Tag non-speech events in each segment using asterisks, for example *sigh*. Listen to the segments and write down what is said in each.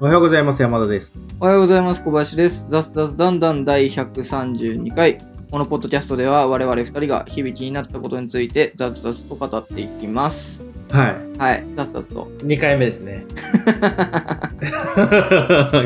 おはようございます。山田です。おはようございます。小林です。雑雑だんだん第132回。このポッドキャストでは我々2人が響きになったことについて雑々と語っていきます。はい。はい、雑々と。2回目ですね。*laughs*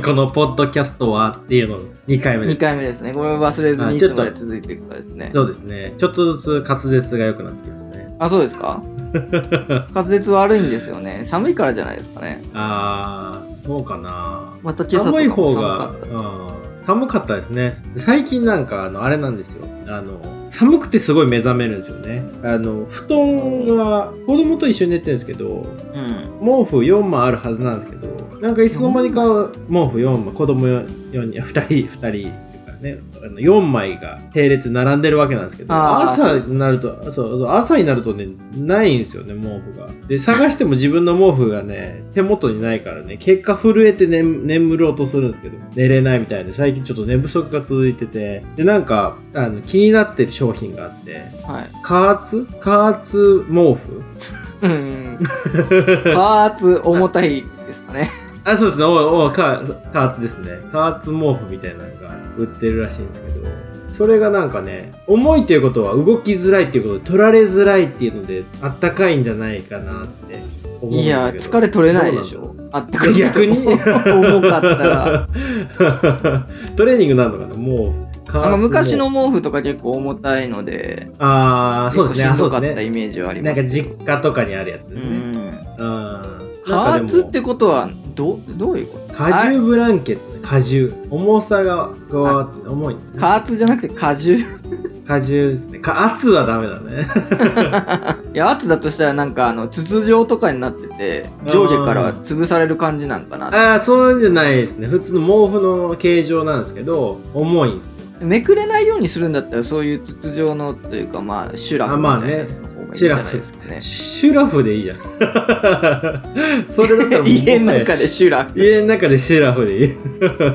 このポッドキャストはっていうの2回目で2す。回目ですね。これを忘れずにいあちょっとつまで続いていくかですね。そうですね。ちょっとずつ滑舌が良くなってきますね。あ、そうですか？*laughs* 滑舌悪いんですよね。寒いからじゃないですかね。あー、そうかな。また寒い方が。うん寒かったですね。最近なんか、あの、あれなんですよ。あの、寒くてすごい目覚めるんですよね。あの、布団が、子供と一緒に寝てるんですけど、うん。毛布4枚あるはずなんですけど、なんかいつの間にか毛布4枚、子供4人、2人、2人ね、あの4枚が並列並んでるわけなんですけど、朝になると、そうそう、朝になるとね、ないんですよね、毛布が。で、探しても自分の毛布がね、手元にないからね、結果震えて、ね、眠ろうとするんですけど、寝れないみたいで、最近ちょっと寝不足が続いてて、で、なんか、あの気になってる商品があって、はい。加圧？加圧毛布？うん。加圧重たいですかね。あ、そうですね。おお加加圧ですね。加圧毛布みたいなのが売ってるらしいんですけど、それがなんかね、重いということは動きづらいっていうことで、取られづらいっていうので、あったかいんじゃないかなって思うんだけど。いや、疲れ取れないでしょ。*laughs* あったかい逆に？*laughs* 重かったら。*laughs* トレーニングなのかな？もう、んか昔の毛毛布とか結構重たいので、布ああ、そうですね。しんどか。ったイメージはありなんかますけど。実家とかにあるやつですね。うん。うん。加圧ってことはどどういうこと？荷重ブランケット、荷重。重さが加わって、重い、ね。加圧じゃなくて荷重い荷重ですね。か圧はダメだね。*laughs* や圧だとしたらなんかあの筒状とかになってて上下から潰される感じなんかなああ、そうじゃないですね。普通の毛布の形状なんですけど、重いんですよ。めくれないようにするんだったらそういう筒状のというかまあシュラフみたいなやつの方がいいんじゃないですかねシュラフでいいじゃん。*laughs* それだったら *laughs* 家の中でシュラフ家の中でシュラフでいい。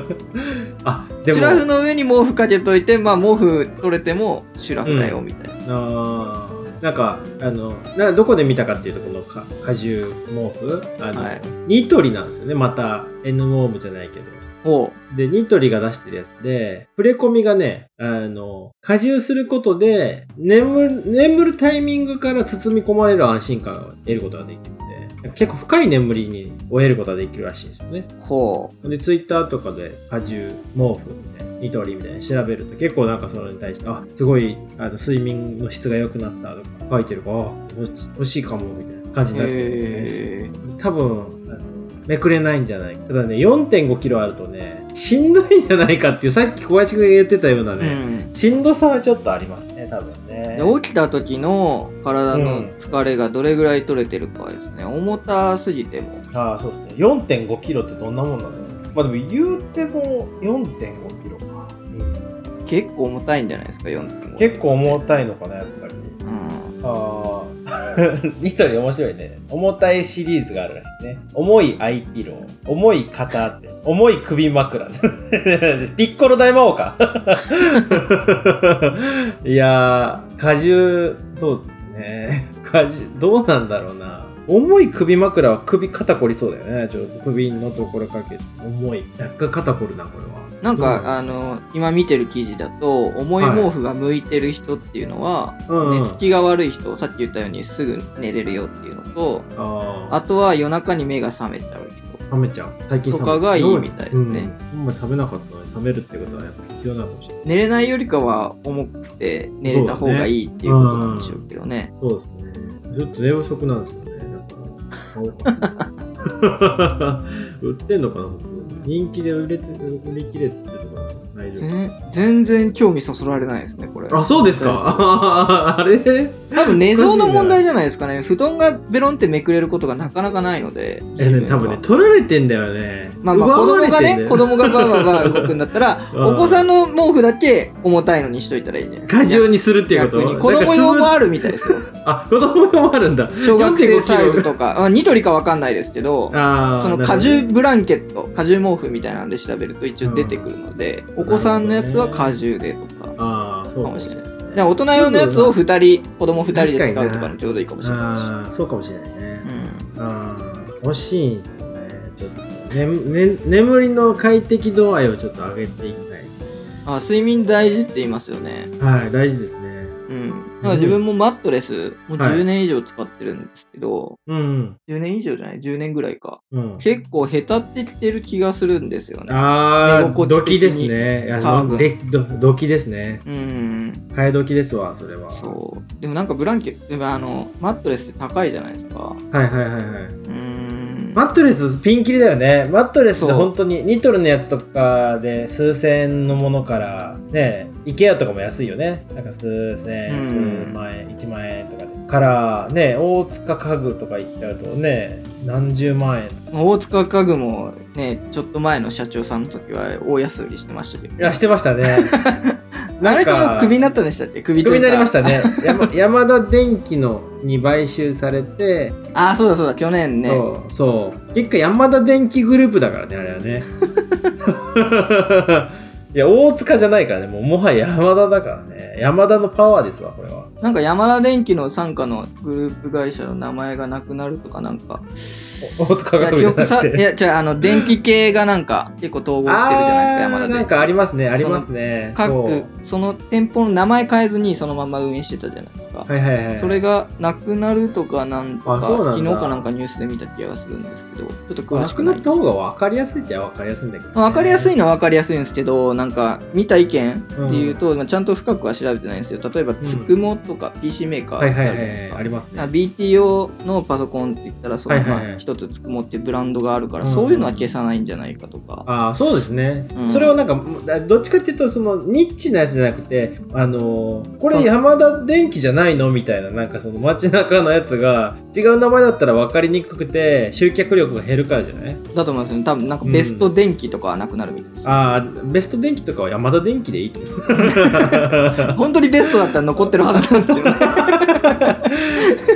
*laughs* あ、でも。シュラフの上に毛布かけといてまあ毛布取れてもシュラフだよみたいな、あーなんか、あの、などこで見たかっていうと、このか荷重毛布？あの、はいニトリなんですよね。また、N モームじゃないけど。おうで、ニトリが出してるやつで、触れ込みがね、あの、荷重することで、眠る、眠るタイミングから包み込まれる安心感を得ることができるので、結構深い眠りに終えることができるらしいんですよね。ほで、ツイッターとかで荷重、毛布みたいな、ニトリみたいな調べると結構なんかそれに対して、あ、すごい、あの、睡眠の質が良くなったとか書いてるから、あ、欲しいかも、みたいな感じうになってるんですよね。多分めくれないんじゃない？ただね4.5キロあるとねしんどいんじゃないかっていうさっき小林君が言ってたようなうね、ん。しんどさはちょっとありますね多分ね。で起きた時の体の疲れがどれぐらい取れてるかですね、重たすぎても。ああそうですね。4.5キロってどんなもんなんだろうまあでも言うても4.5キロか、結構重たいんじゃないですか4.5結構重たいのかなやっぱり。うん。ああニトリ面白いね。重たいシリーズがあるらしいね。重いアイピロー。重い肩って重い首枕。*laughs* ピッコロ大魔王か。*laughs* いやー荷重そうですね。荷重どうなんだろうな。重い首枕は首肩こりそうだよね。ちょっと首のところかけて。重い。若干肩こるなこれは。なんどうかあの今見てる記事だと重い毛布が向いてる人っていうのは、うんうん。寝つきが悪い人さっき言ったようにすぐ寝れるよっていうのとあとは夜中に目が覚めちゃう人。冷めちゃう。最近とかがいいみたいですね。うん、今冷めなかったのに冷めるってことはやっぱ必要なのかもしれない。寝れないよりかは重くて寝れた方がいいっていうことなんでしょうけどね。そうですね。ちょっと寝不足なんですよね。だか。ら *laughs* 売ってんのかな人気で売れて売り切れて全全然興味そそられないですねこれ。あ、そうですか？*laughs* あれ？多分寝相の問題じゃないですかね。布団がベロンってめくれることがなかなかないのでえ、ね、多分ね、取られてんだよね。まあまあ子供がね、子供がバーバーバー動くんだったら、*laughs* うん。お子さんの毛布だけ重たいのにしといたらいいじゃない？ですか。過重にするっていうこと？逆に。子供用もる。あるみたいですよ。*laughs* あ、子供用もあるんだ。小学生サイズ4.5とか、あニトリかわかんないですけど、そのなるほど荷重ブランケット、荷重毛布みたいなんで調べると一応出てくるので、お子さんのやつは荷重でとか、かもしれない。で大人用のやつを2人、子供2人で使うとか確かににちょうどいいかもしれないああ、そうかもしれないね。し。うん。ああ、欲しいんですよね。ちょっと、ねね、眠りの快適度合いをちょっと上げていきたい。あ睡眠大事って言いますよね。はい、大事ですね。うん。だから自分もマットレス、もうはい10年以上使ってるんですけど、うん。10年以上じゃない ?10 年ぐらいか。うん。結構へたってきてる気がするんですよね。あー、寝心地ドキですね。ドキですね。うん。替え時ですわ、それは。そう。でもなんかブランケット、あの、マットレスって高いじゃないですか。はいはいはいはい。うん。マットレスピンキリだよね。マットレスって本当にニトルのやつとかで数千円のものから、ね、イケアとかも安いよね。なんか数千円、うん数万円、1万円とかで。から、ね、大塚家具とか行っちゃうとね、何十万円。大塚家具もね、ちょっと前の社長さんの時は大安売りしてましたけど、いや、してましたね。*laughs* あなんれともかクビになったんでしたっけ？クビクビになりましたね。*laughs* ね。山山田電機のに買収されて、ああ、そうだそうだ、去年ね。そう、そう。結果山田電機グループだからね、あれはね。*laughs* いや、大塚じゃないからね、もうもはや山田だからね。山田のパワーですわ、これは。なんか山田電機の傘下のグループ会社の名前がなくなるとかなんか、お大塚いやが記憶さ、い。や、じゃあ、の、電気系がなんか結構統合してるじゃないですか、山田電機。あーなんかありますね、ありますね。各そその店舗の名前変えずにそのまま運営してたじゃないですか。はいはいはい。それがなくなるとかなんとかなん昨日かなんかニュースで見た気がするんですけどちょっと詳しくなですくなった方が分かりやすいっちゃ分かりやすいんだけど、分かりやすいのは分かりやすいんですけどなんか見た意見っていうと、まあちゃんと深くは調べてないんですよ例えばつくもとか PC メーカーあはいはいはいはい。るじゃないですかありますね。BTO のパソコンって言ったらそのまあ一つつくもってブランドがあるから、うん。そういうのは消さないんじゃないかとか、ああ、そうですね、うん。それをなんか、どっちかっていうと、そのニッチなやつじゃなくて、あのーこれ山田電機じゃないの？みたいな、なんかその街中のやつが、違う名前だったら分かりにくくて、集客力が減るからじゃない？だと思いますね。多分なんかベスト電気とかはなくなるみたいです、ああ、ベスト電機とかは山田電機でいいと思う。*laughs* *laughs* 本当にベストだったら残ってるはずなんですけどね。だ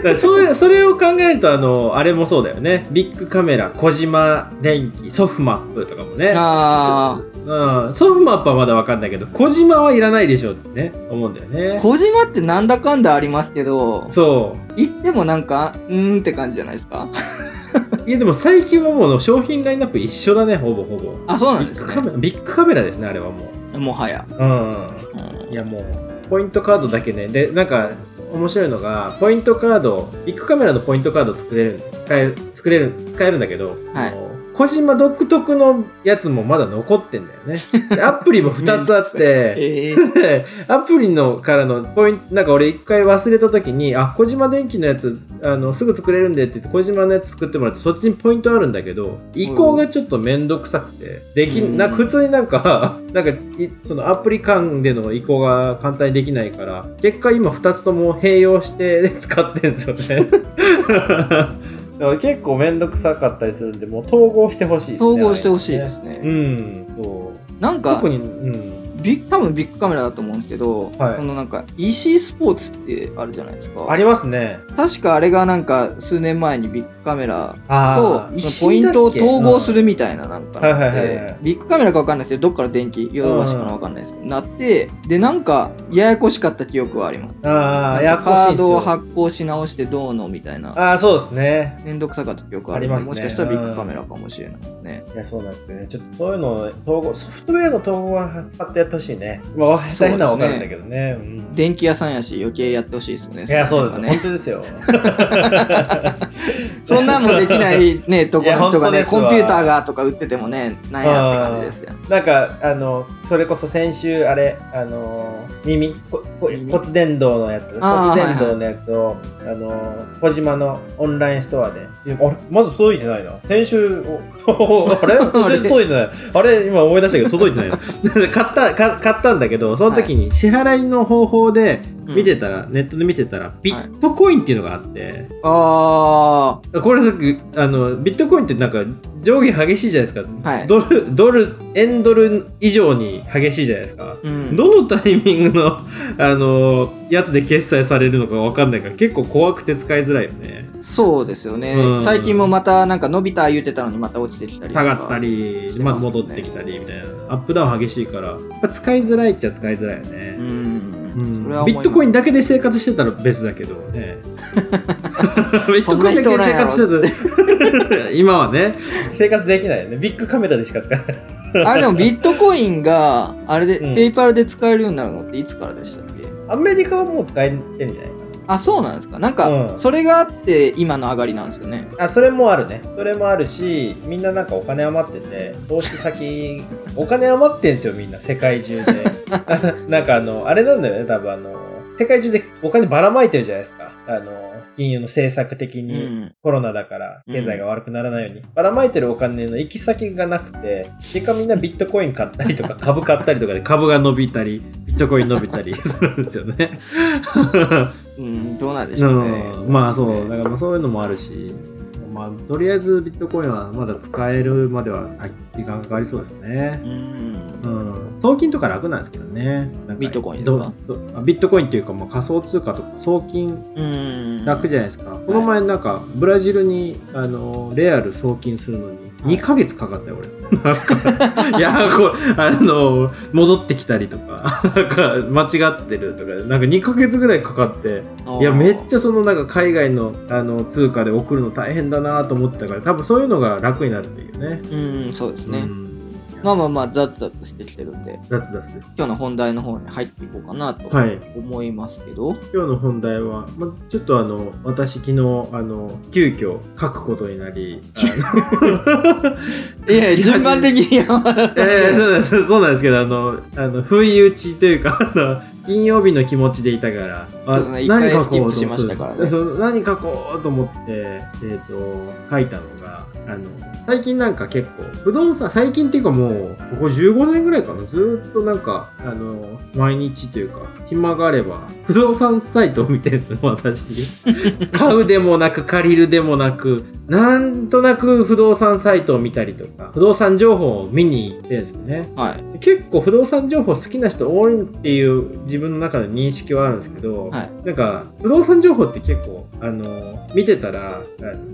からそれそれを考えるとあのあれもそうだよねビッグカメラ小島電機ソフマップとかもね、あうん、ソフマップはまだ分かんないけど小島はいらないでしょってね思うんだよね。小島ってなんだかんだありますけどそ行ってもなんかうーんって感じじゃないですか。う *laughs* いやでも最近はもう商品ラインナップ一緒だねほぼほぼ。あそうなんですビッグカメねラビッグカメラですねあれはもう。もはや、うん。うん。いやもうポイントカードだけね。でなんか面白いのがポイントカードビッグカメラのポイントカード作れる使える作れる使えるんだけど、はい小島独特のやつもまだ残ってんだよね。で *laughs* アプリも2つあってえー、で *laughs* アプリのからのポイントなんか俺一回忘れた時にあ小島電機のやつあのすぐ作れるんでって言って小島のやつ作ってもらってそっちにポイントあるんだけど移行がちょっと面倒くさくてできうん。なんか普通になんか *laughs* なんかいそのアプリ間での移行が簡単にできないから結果今2つとも併用して使ってるんですよね。だから結構面倒くさかったりするんでもう統合してほしいですね。統合してほしいですうね、んそう。なんか特にうんビッ多分ビッグカメラだと思うんですけど、はい。そのなんか EC スポーツってあるじゃないですか。ありますね。確かあれがなんか数年前にビッグカメラあとーポイントを統合するるみたいななん。かビッグカメラか分かんないですけどどっから電気ヨドバシかな分かんないです。けどなってでなんかややこしかった記憶はあります。ああ、やかカードをは発行し直してどうのみたいな。ああ、そうですね。めんどくさかった記憶あるんでありますね。もしかしたらビッグカメラかもしれないですね。いや、そうなんですよね。ちょっとそういうのを統合、ソフトウェアの統合は買ってやってほしいね。まあ、大変なのはわかるんだけどね。うん電気屋さんやし余計やってほしいですよねいや、そうです。ね本当ですよ。*laughs* そんなんもできないね、*laughs* とこの人がね、コンピューターがとか売っててもね、なんやって感じですよ。なんか、あの、それこそ先週、あれ、あの、耳、骨伝導のやつ、骨伝導のやつを、あの、小島のオンラインストアで、あれ、まだ届いてないな。先週、お *laughs* あれ？全然届いてない。あれ、今思い出したけど、届いてないな。買った、か買ったんだけど、その時に支払いの方法で見てたら、ネットで見てたら、ビットコインっていうのがあって、あこれさっきあのビットコインってなんか上下激しいじゃないですか、はい。ドルドル円ドル以上に激しいじゃないですか、ー、うん。どのタイミングのあのやつで決済されるのかわかんないから結構怖くて使いづらいよねそうですよね、うん。最近もまたなんか伸びた言うてたのにまた落ちてきたり下がったり、まあ、ますもんね。戻ってきたりみたいな。アップダウン激しいから使いづらいっちゃ使いづらいよね、うん。うビットコインだけで生活してたら別だけどね。*laughs* ビットコインだけで生活してたら。*laughs* 今はね、生活できないよね。ビッグカメラでしか使えない。あれでも *laughs* ビットコインが、あれで、うん。ペイパルで使えるようになるのっていつからでしたっけ？アメリカはもう使えてんじゃない？あ、そうなんですか。なんか、うんそれがあって今の上がりなんですよね。あそれもあるね。それもあるし、みんななんかお金余ってて、投資先、*laughs* お金余ってんすよ、みんな、世界中で。*laughs* なんかあの、あれなんだよね、多分あの、世界中でお金ばらまいてるじゃないですか。あの、金融の政策的うに。ん。コロナだから経済が悪くならないように、ばらまいてるお金の行き先がなくて結果みんなビットコイン買ったりとか *laughs* 株買ったりとかで株が伸びたりビットコイン伸びたり *laughs* するんですよね。うん、どうなんでしょうね。うん、まあそうだからまあそういうのもあるし、まあ、とりあえずビットコインはまだ使えるまでは時間かかりそうですね。うん。うん、送金とか楽なんですけどね。ビットコインですか？ビットコインっていうか、まあ、仮想通貨とか送金うん。楽じゃないですか。この前なんか、ブラジルに、あの、レアル送金するのに、2ヶ月かかったよ、俺。*laughs* いや、こう、あの、戻ってきたりとか、*laughs* なんか、間違ってるとか、なんか2ヶ月ぐらいかかって、いや、めっちゃその、なんか、海外の、あの、通貨で送るの大変だなと思ってたから、多分そういうのが楽になるっていうね。うん、そうですね。うんまあまあまあ、ザッザッとしてきてるんで、雑々です。今日の本題の方に入っていこうかなとはい。思いますけど、今日の本題は、まあ、ちょっとあの、私昨日、あの、急遽書くことになり、*laughs* いやいや、*laughs* 順番的に山田さんええそうなんですそうなんですけど、あの、あの不意打ちというか、あの金曜日の気持ちでいたから、あそうですスキップしましたからねそう何書こうと思って、えっ、と、書いたのが、あの、最近なんか結構、不動産、最近っていうかもう、ここ15年ぐらいかな、ずーっとなんか、あの、毎日というか、暇があれば、不動産サイトを見てるんですよ、私。*laughs* 買うでもなく、借りるでもなく、なんとなく不動産サイトを見たりとか、不動産情報を見に行ってですよね。はい。結構不動産情報好きな人多いっていう自分の中の認識はあるんですけど、はいなんか不動産情報って結構あの見てたら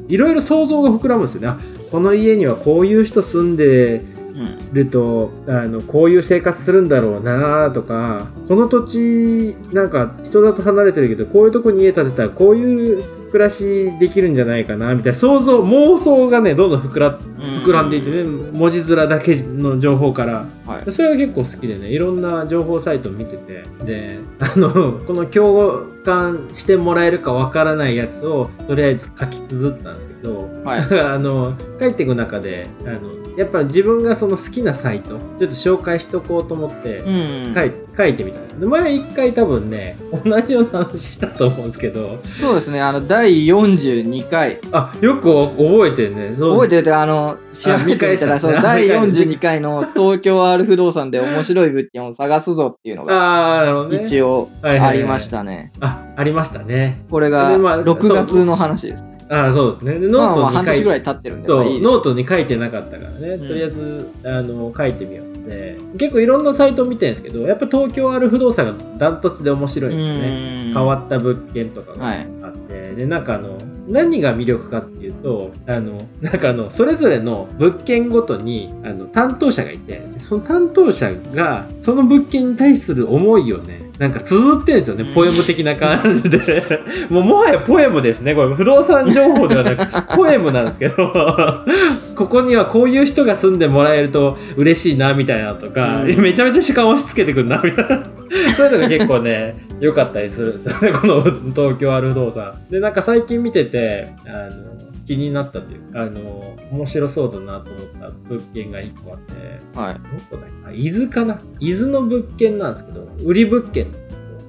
いろいろ想像が膨らむんですよねあこの家にはこういう人住んでうん。るとあのこういう生活するんだろうなとかこの土地なんか人里離れてるけどこういうとこに家建てたらこういう暮らしできるんじゃないかなみたいな想像妄想がねどんどん膨ら膨らんでいってね文字面だけの情報から。はい。それが結構好きでね、いろんな情報サイトを見てて、で、*laughs* あの、この共感してもらえるかわからないやつを、とりあえず書き綴ったんです。けど、はい。*laughs* あの、書いていく中で、あの、やっぱ自分がその好きなサイト、ちょっと紹介しとこうと思ってう、ん。書い書いてみたんです。で前一回多分ね、同じような話したと思うんですけど、そうですね、あの、第42回。あ、よく覚えてるね。覚えてるあの、調べてみたら、その第42回の *laughs* 東京 R 不動産で面白い物件を探すぞっていうのが。一応ありましたね。あ、ありましたね。これがでまあ6月の話です。ああ、そうですね。でまあまあノートに書いて半年ぐらい経ってるんで、そうノートに書いてなかったからね、うん。とりあえずあの書いてみようって。結構いろんなサイトを見てるんですけどやっぱ東京 R不動産がダントツで面白いんですね。うん。変わった物件とかがはいあって、でなんかあの何が魅力かっていうとあのなんかあのそれぞれの物件ごとにあの担当者がいてその担当者がその物件に対する思いをねなんか綴ってるんですよねうん。ポエム的な感じで。*laughs* もうもはやポエムですね。これ不動産情報ではなく *laughs* ポエムなんですけど。ここにはこういう人が住んでもらえると嬉しいなみたいなのとか、うん。めちゃめちゃ主観押し付けてくるなみたいな。*laughs* そういうのが結構ね良かったりするんですよねこの東京ある不動産でなんか最近見ててあの気になったというかあの面白そうだなと思った物件が1個あってはい。どこだっけあ伊豆かな？伊豆の物件なんですけど売り物件。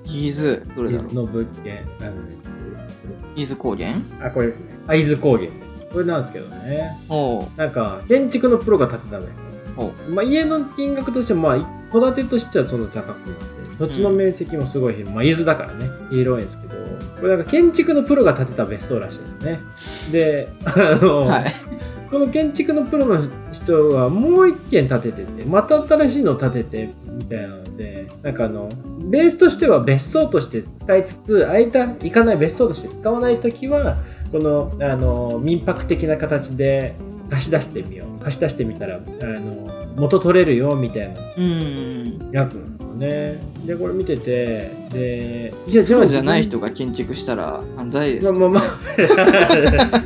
伊豆、どれ伊だろう？豆の物件。あの伊豆高原？あこれですね。あ伊豆高原。これなんですけどね。おう。なんか建築のプロが建てたのよ。おう。まあ、家の金額としても、まあ、戸建てとしてはそんな高くなくて、土地の面積もすごい広い、まあ、伊豆だからね、広いんですけど、これなんか建築のプロが建てた別荘らしいですね。で、あの、はい。この建築のプロの人がもう一軒建ててて、また新しいの建ててみたいなので、なんかあの、ベースとしては別荘として使いつつ、空いた、行かない別荘として使わないときは、この、あの、民泊的な形で貸し出してみよう。貸し出してみたら、あの、元取れるよ、みたいなうん。ね。で、これ見てて、で、いや、じゃあじゃない自人が建築したら犯罪です。分まあまあま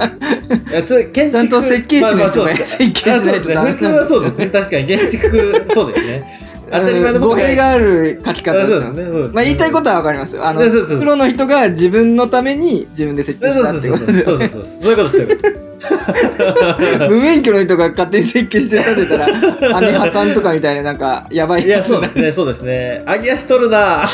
あ。*laughs* いやそれ建築ちゃんと設計士の人が設計しないとダメあそうですね普通はそうですね。確かに建築、そうですね。当たり前の語弊がある書き方をしてます。まあ言いたいことはわかりますよ。あの、プロの人が自分のために自分で設計したってことですよね。そういうことそういうこと。無免許の人が勝手に設計して建てたら、*laughs* 網挟んとかみたいななんか、やばいいや、そうですね、そうですね。揚げ足取るな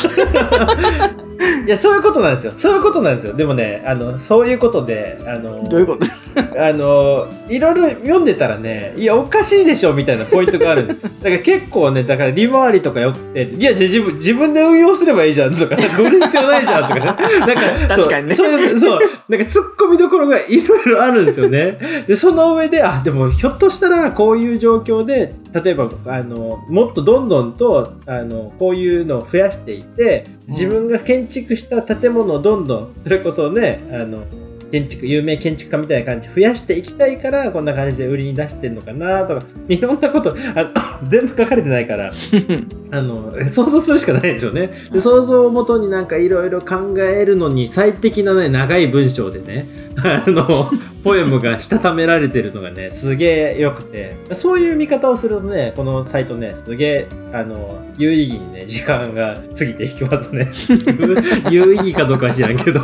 いや、そういうことなんですよ。そういうことなんですよ。でもね、あの、そういうことで、あの、どういうこと？*laughs* あの、いろいろ読んでたらね、いや、おかしいでしょ、みたいなポイントがあるんです。だから結構ね、だから利回りとかよくて、いや、じゃあ自分、自分で運用すればいいじゃん、とか、乗る必要ないじゃん、とか、*laughs* なんか、そう確かにねそう、そう、なんか突っ込みどころがいろいろあるんですよね。で、その上で、あ、でも、ひょっとしたら、こういう状況で、例えば、あの、もっとどんどんと、あの、こういうのを増やしていって、自分が建築した建物をどんどん、それこそね、あの、建築、有名建築家みたいな感じで増やしていきたいから、こんな感じで売りに出してんのかなとか、いろんなこと、あ *coughs* 全部書かれてないから、*laughs* あの、想像するしかないですよね。で、想像をもとになんかいろいろ考えるのに最適なね、長い文章でね、*laughs* あの、ポエムがしたためられてるのがね、すげえ良くて、そういう見方をするとね、このサイトね、すげえ、あの、有意義にね、時間が過ぎていきますね。*laughs* 有意義かどうかは知らんけど。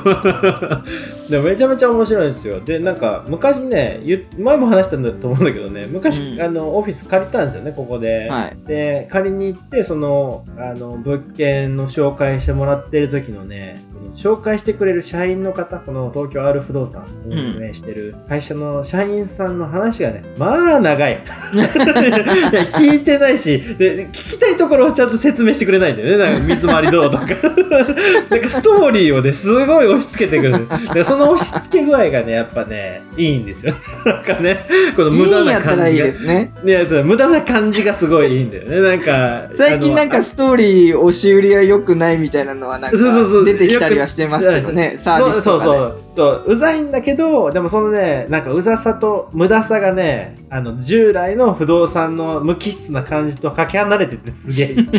でもめちゃめちゃ面白いんですよ。で、なんか、昔ね、前も話したんだと思うんだけどね、昔、うんあの、オフィス借りたんですよね、ここで。はい。で、借りに行って、その、あの、物件の紹介してもらってる時のね、紹介してくれる社員の方、この東京 R 不動産を運営してる会社の社員さんの話がね、まあ長い。い *laughs* や聞いてないしで、聞きたいところをちゃんと説明してくれないんだよね。なんか水回りどうとか。*laughs* なんかストーリーをね、すごい押し付けてくる。でその押し付け具合がね、やっぱね、いいんですよ。*laughs* なんかね、この無駄な感じが。ですね。いや、無駄な感じがすごいいいんだよね。*laughs* なんか、最近なんかストーリー押し売りは良くないみたいなのはなんかそうそうそう出てきたりはしてますけどね、サービスとかで。そうそうそうそううざいんだけどでもそのねなんかうざさと無駄さがねあの従来の不動産の無機質な感じとかけ離れててすげえいい *laughs*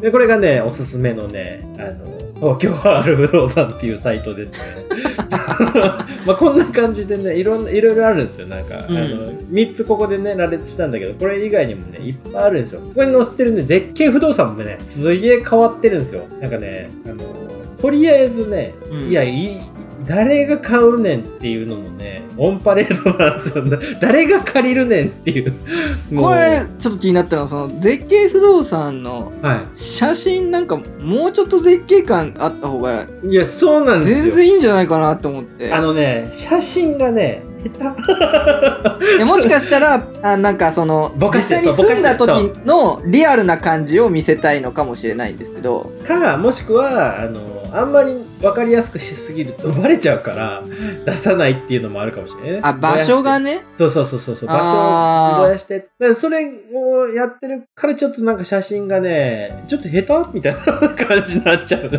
でこれがねおすすめのねあの東京 R 不動産っていうサイトですね。*laughs* まあこんな感じでねいろんないろいろあるんですよ。なんか、うん。あの3つここでね羅列したんだけどこれ以外にもねいっぱいあるんですよ。ここに載せてるね絶景不動産もねすげえ変わってるんですよ。なんかねあのとりあえずね、うん。いやいい誰が買うねんっていうのもねオンパレードなんですよね。誰が借りるねんっていう。これちょっと気になったのはその絶景不動産のは写真なんかもうちょっと絶景感あった方がいいやそうなんですよ。全然いいんじゃないかなと思って。あのね写真がね下手。*laughs* もしかしたらあなんかその実際に住んだ時のリアルな感じを見せたいのかもしれないんですけど。かもしくはあのあんまり分かりやすくしすぎるとバレちゃうから出さないっていうのもあるかもしれないね。あ場所がね？ねそうそうそうそうそう。場所をぼやして。だからそれをやってるからちょっとなんか写真がねちょっと下手みたいな感じになっちゃう。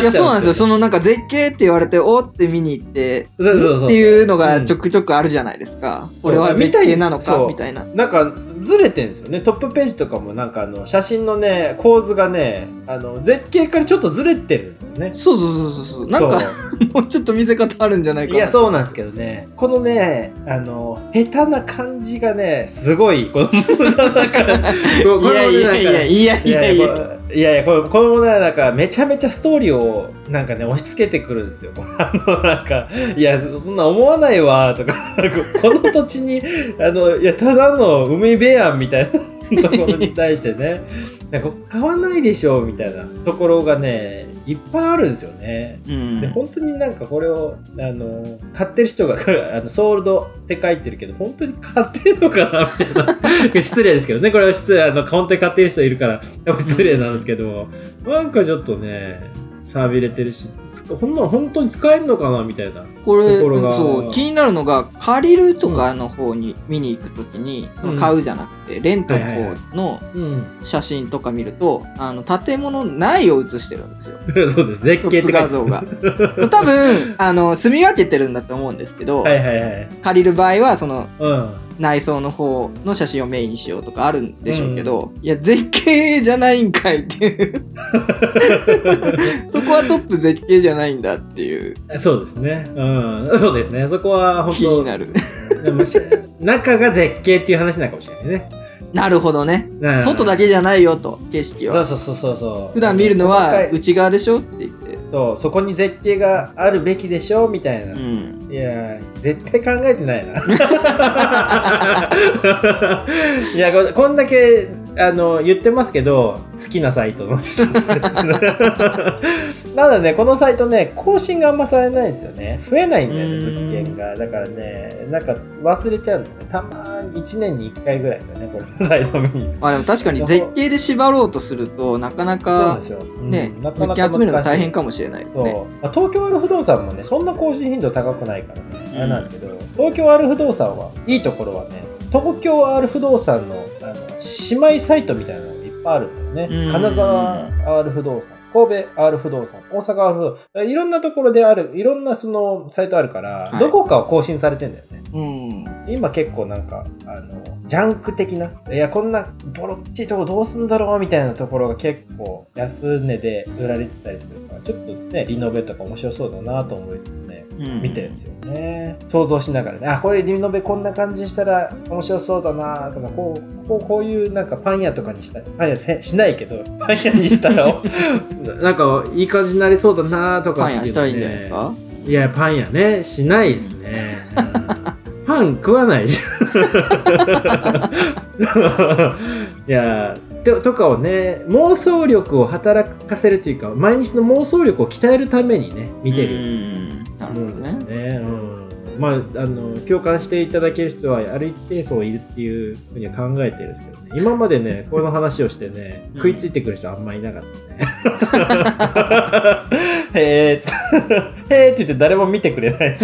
いやそうなんですよ。そのなんか絶景って言われておーって見に行ってそうそうそうっていうのがちょくちょくあるじゃないですか、これは絶景なのかみたいな。なんかずれてるんですよね。トップページとかもなんかあの写真のね構図がねあの絶景からちょっとずれてるんよね。そうそうそうそうそう。なんか *laughs* もうちょっと見せ方あるんじゃないかな。いや、そうなんですけどね、このね、あの、下手な感じがね、すごい、この *laughs* いやいやいやいや。いやいやいやいや、これ、このね、なんか、めちゃめちゃストーリーを、なんかね、押し付けてくるんですよ。*laughs* あの、なんか、いや、そんな思わないわ、とか、*laughs* この土地に、あの、いや、ただの海辺やん、みたいな。ところに対してね、*laughs* なんか買わないでしょみたいなところがね、いっぱいあるんですよね。うんで本当になんかこれをあの買ってる人があのソールドって書いてるけど本当に買ってるのかなみたいな失礼ですけどねこれは失礼あの本当に買ってる人いるから失礼なんですけどなんかちょっとねさびれてるしほんなの本当に使えるのかなみたいな。これ、そう、気になるのが、借りるとかの方に見に行くときに、その買うじゃなくて、レントの方のうん。写真とか見ると、あの、建物内を写してるんですよ。*laughs* そうです。絶トッ画像が。多分、*laughs* あの、住み分けてるんだと思うんですけど、はいはいはい。借りる場合は、その、うん。内装の方の写真をメインにしようとかあるんでしょうけど、いや、絶景じゃないんかいっていう。*laughs* そこはトップ絶景じゃないんだっていうそうですね。うん。そうですね。そこは本当気になる。でもし中が絶景っていう話なのかもしれないね。なるほどね。うん外だけじゃないよと、景色は。そうそうそうそうそう。普段見るのは内側でしょって言って。そう、そこに絶景があるべきでしょみたいな。うん。いやー、絶対考えてないな。*laughs* いやこ、こんだけあの言ってますけど、好きなサイトの。ただね、このサイトね、更新があんまされないんですよね。増えないんだよね、物件が。だからね、なんか忘れちゃうんですね。たまに1年に1回ぐらいですよね、これのサイト見に。ま *laughs* あでも確かに絶景で縛ろうとすると、なかなか。うんね、なかなか物件集めるのが大変かかもしれないですそう、ね。まあ、東京ある不動産もね、そんな更新頻度高くないからね、うんあれなんですけど、東京ある不動産はいいところはね、東京ある不動産のあの姉妹サイトみたいなのがいっぱいあるんだよね。うん金沢 R 不動産、神戸 R 不動産、大阪 R 不動産、いろんなところである、いろんなそのサイトあるから、はいどこかは更新されてんだよね。うん。今結構なんか、あの、ジャンク的な、いや、こんなボロっちいとこどうすんだろうみたいなところが結構安値で売られてたりするから、ちょっとね、リノベとか面白そうだなと思いつつ見てるんですよね。想像しながらね、あ、これリノベこんな感じにしたら面白そうだなとか、こう、こうこういうなんかパン屋とかにしたパン屋せしないけど、*laughs* パン屋にしたら、*laughs* なんかいい感じになりそうだなとかパン屋したらいいんじゃないですか？いや、パン屋ね、しないですね。う *laughs* んパン食わないじゃん。いやととかをね、妄想力を働かせるというか、毎日の妄想力を鍛えるためにね、見てるうん。なるほどね。ね。うん。まあ、あの共感していただける人はある一定層いるっていうふうには考えてるんですけどね。今までね *laughs* この話をしてねうん。食いついてくる人あんまいなかったね。*laughs* へえへえって言って誰も見てくれない。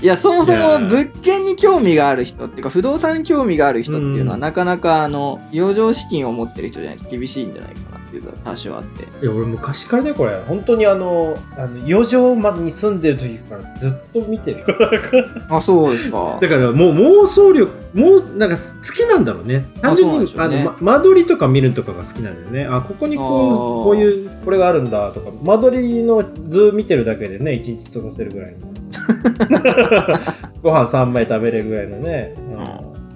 いや、そもそも物件に興味がある人っていうか、不動産に興味がある人っていうのは、うん。なかなか、あの、余剰資金を持ってる人じゃないと厳しいんじゃないかなっていうのは多少あって。いや俺昔からねこれ本当にあのあの余剰までに住んでる時からずっと見てる。よ *laughs* あ、そうですか。だからもう妄想力もうなんか好きなんだろうね。単純にあ、ね。のま間取りとか見るとかが好きなんだよね。あここにこうこういうこれがあるんだとか間取りの図見てるだけでね一日過ごせるぐらいの。*laughs* ご飯3枚食べれるぐらいのね、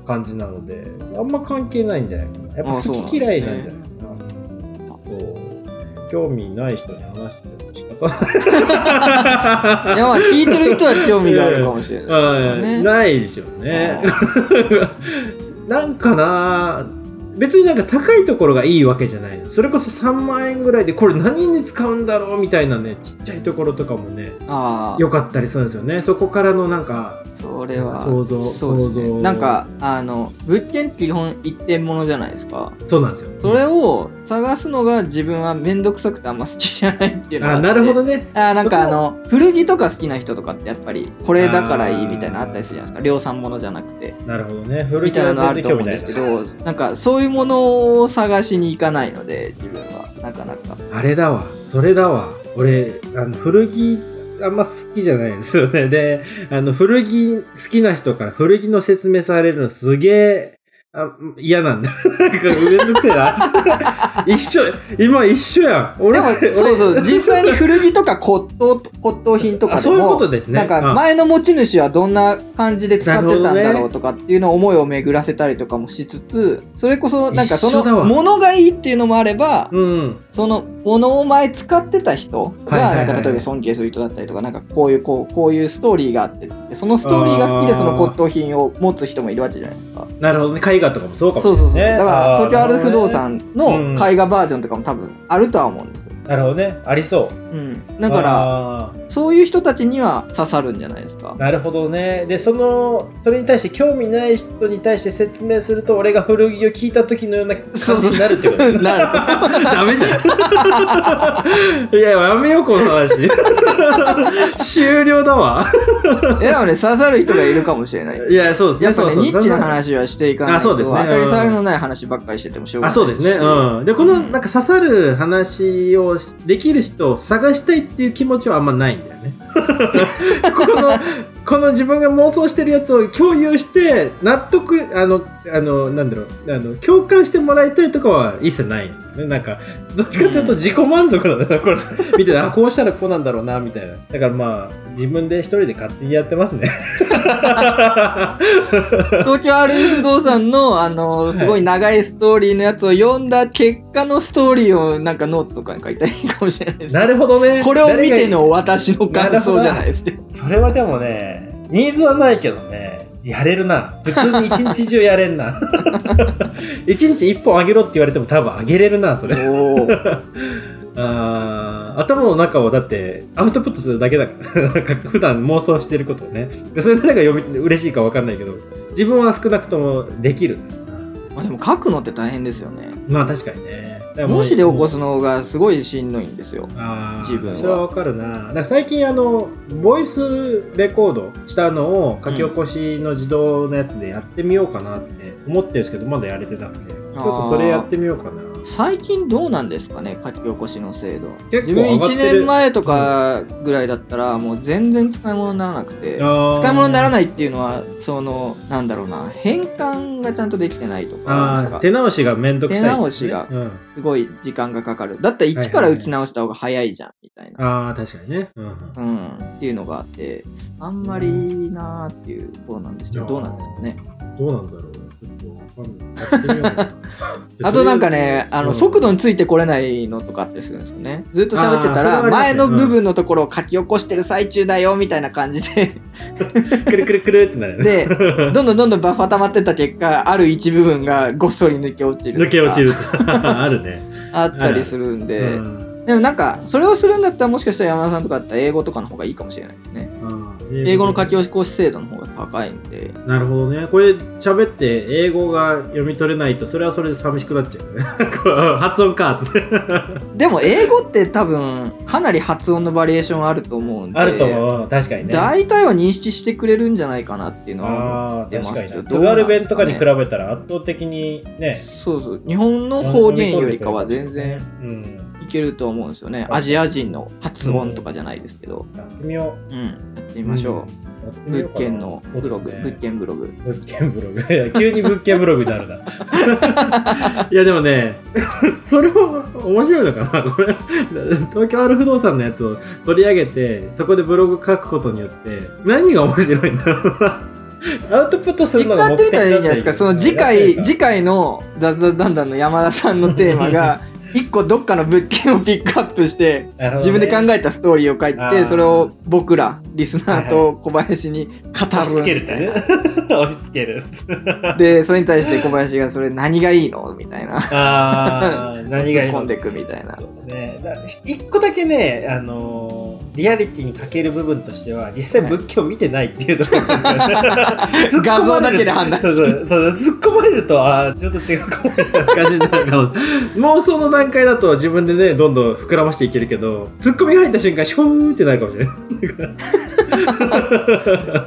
うん。感じなのであんま関係ないんじゃないかな。やっぱ好き嫌いなんじゃない？興味ない人に話しても仕方ないいや、まあ、聞いてる人は興味があるかもしれない。うんねないでしょうね。なんかな別になんか高いところがいいわけじゃないの。それこそ3万円ぐらいでこれ何に使うんだろうみたいなね、ちっちゃいところとかもね、ああ、良かったりするんですよね。そこからのなんか、それは、想像ね。想像なんか、あの、物件って基本一点物じゃないですか。そうなんですよ。それを探すのが自分はめんどくさくてあんま好きじゃないっていうのがあなるほどね。あーなんかあその古着とか好きな人とかってやっぱりこれだからいいみたいなのあったりするじゃないですか量産ものじゃなくてなるほどね。古着みたいなのあはると思うんですけ。どなんかそういうものを探しに行かないので自分はなかなかあれだわ。それだわ。俺、あの古着、あんま好きじゃないんですよね。で、あの、古着好きな人から古着の説明されるのすげえ、あ嫌なんだ。なんかめんどくせえな。*laughs* 一緒、今一緒やん。俺でも俺そうそう実際に古着とか骨董骨董品とかであそういうこもとですね。なんかあ前の持ち主はどんな感じで使ってたんだろうとかっていうのを思いを巡らせたりとかもしつつそれこそなんかその物がいいっていうのもあればうん。そのものを前使ってた人がなんか例えば尊敬する人だったりとかなんかこういうこうこういうストーリーがあってでそのストーリーが好きでその骨董品を持つ人もいるわけじゃないですか。なるほどね。絵画とかもそうかもしれない、ね。そうそうそう。だから東京アル不動産の絵画バージョンとかも多分あるとは思うんですよ。なるほどね。ありそう。うん。だから、あそういう人たちには刺さるんじゃないですか？ー。なるほどね。で、その、それに対して興味ない人に対して説明すると、俺が古着を聞いた時のような感じになるってこと？ねなる。*laughs* ダメじゃん。*laughs* いや、やめよう、この話。*laughs* 終了だわ。いやでもね、刺さる人がいるかもしれない。いや、そうですね。やっぱね、ニッチな話はしていかないと、あそうですね当たり障りのない話ばっかりしててもしょうがあ、ないそうですね。うん。で、この、なんか刺さる話をできる人を探したいっていう気持ちはあんまないんだよね。*laughs* *laughs* *laughs* この、この自分が妄想してるやつを共有して、納得、あの、あの、なんだろう、あの、共感してもらいたいとかは一切ないんですよね。なんか、どっちかというと自己満足なんだな、これ。見てて、あ、こうしたらこうなんだろうな、みたいな。だからまあ、自分で一人で勝手にやってますね。東京 RF 不動産の、あの、すごい長いストーリーのやつを読んだ結果のストーリーをなんかノートとかに書いたらいいかもしれないです。なるほどね。これを見ての私の感想じゃないですか。それはでもね、ニーズはないけどね、やれるな。普通に一日中やれんな。*laughs* 一日一本あげろって言われても多分あげれるな、それ。*laughs* あー頭の中をだってアウトプットするだけだから。普段妄想してることをね。それ誰が読み嬉しいか分かんないけど、自分は少なくともできる。まあでも書くのって大変ですよね。まあ確かにね。だからもう文字で起こすのがすごいしんどいんですよ。あー自分はそれはわかるなだから最近あのボイスレコードしたのを書き起こしの自動のやつでやってみようかなって思ってるんですけどまだやれてなくてちょっとそれやってみようかな最近どうなんですかね、書き起こしの制度。結自分1構上がってる。年前とかぐらいだったら、もう全然使い物にならなくて、使使い物にならいないっていうのは、その、なんだろうな、変換がちゃんとできてないとか、か。手直しがめんどくさい、手直しがうん、すごい時間がかかる。だったら一から打ち直した方が早いじゃん、みたいな。ああ確かにね、うんうん、っていうのがあって、あんまりなーっていうところなんですけど、どうなんですかね。どうなんだろう *laughs* あとなんかね、あの、うん。速度についてこれないのとかってするんですよね。ずっと喋ってたら、前の部分のところを書き起こしてる最中だよ、みたいな感じで、*laughs* くるくるくるってなるでどんどんどんどんバッファ溜まってった結果、ある一部分がごっそり抜け落ちる。抜け落ちる *laughs* あるね、あったりするんで、うん。でもなんか、それをするんだったらもしかしたら山田さんとかだったら英語とかの方がいいかもしれないですね。英語の書き起こし精度の方が高いんで。なるほどね。これ喋って英語が読み取れないとそれはそれで寂しくなっちゃうよね。*laughs* 発音か。*laughs* でも英語って多分、かなり発音のバリエーションあると思うんで、あると思う。確かにね。大体は認識してくれるんじゃないかなっていうのは思ってます確かにな。津けどどね弁とかに比べたら圧倒的にね。そうそう。日本の方言よりかは全然うん。いけると思うんですよね。アジア人の発音とかじゃないですけど。やってみようん。やってみましょう。物件のブログ、物件ブログ。物件ブログ。いや急に物件ブログになるな。*laughs* いやでもね、それも面白いのかなこれ東京ある不動産のやつを取り上げて、そこでブログ書くことによって、何が面白いんだろうな。アウトプットする一のが回やってみたらいいんじゃないですか。その次回、時次回のザザダンダンの山田さんのテーマが、*laughs* 一個どっかの物件をピックアップして、自分で考えたストーリーを書いて、それを僕ら、リスナーと小林に語るみたいな。。押し付ける。で、それに対して小林がそれ何がいいの？みたいな。あー、*laughs* 何がいいの？突っ込んでいくみたいな。ね、だ一個だけね、あのーリアリティに欠ける部分としては、実際物件を見てないっていうところが *laughs* 画像だけで判断そうそうそう、突っ込まれると、ああ、ちょっと違うかもみたいな感じになるかも。妄想の段階だと自分でね、どんどん膨らましていけるけど、突っ込みが入った瞬間、ショーンってなるかもしれない。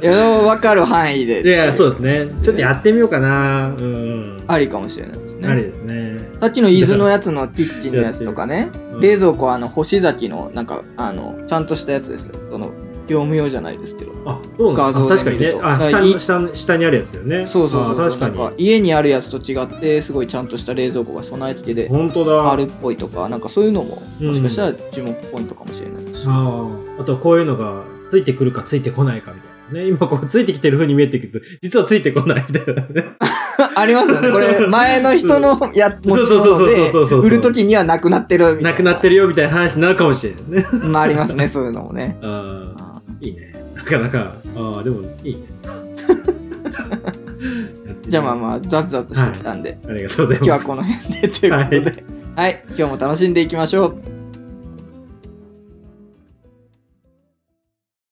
*laughs* いや、わかる範囲で。いや、そうですね。ちょっとやってみようかな。うん。ありかもしれないですね。ありですね。さっきの伊豆のやつのキッチンのやつとかね、うん冷蔵庫はあの星崎のなんかあのちゃんとしたやつですよ。その業務用じゃないですけど。あ、そうな確かにね。あ、下に下下にあるやつだよね。そうそうそうあ確かなんかに。家にあるやつと違ってすごいちゃんとした冷蔵庫が備え付けで本当だ。あるっぽいとか、なんかそういうのもうんもしかしたら注目ポイントかもしれないし。ああ。あと、こういうのが、ついてくるかついてこないかみたいなね。今、こう、ついてきてる風に見えてくると、実はついてこないみたいなね。*laughs* ありますよね。*laughs* これ前の人のや持ちそうそうそうそう物で売るときにはなくなってるみたいな。なくなってるよみたいな話になるかもしれないね。まあありますね、そういうのもね。*laughs* ああ。あいいね。なかなか、ああ、でも、いいね。じゃあまあまあ、ザツザツしてきたんで、ありがとうございます。今日はこの辺でということで、はい、今日も楽しんでいきましょう。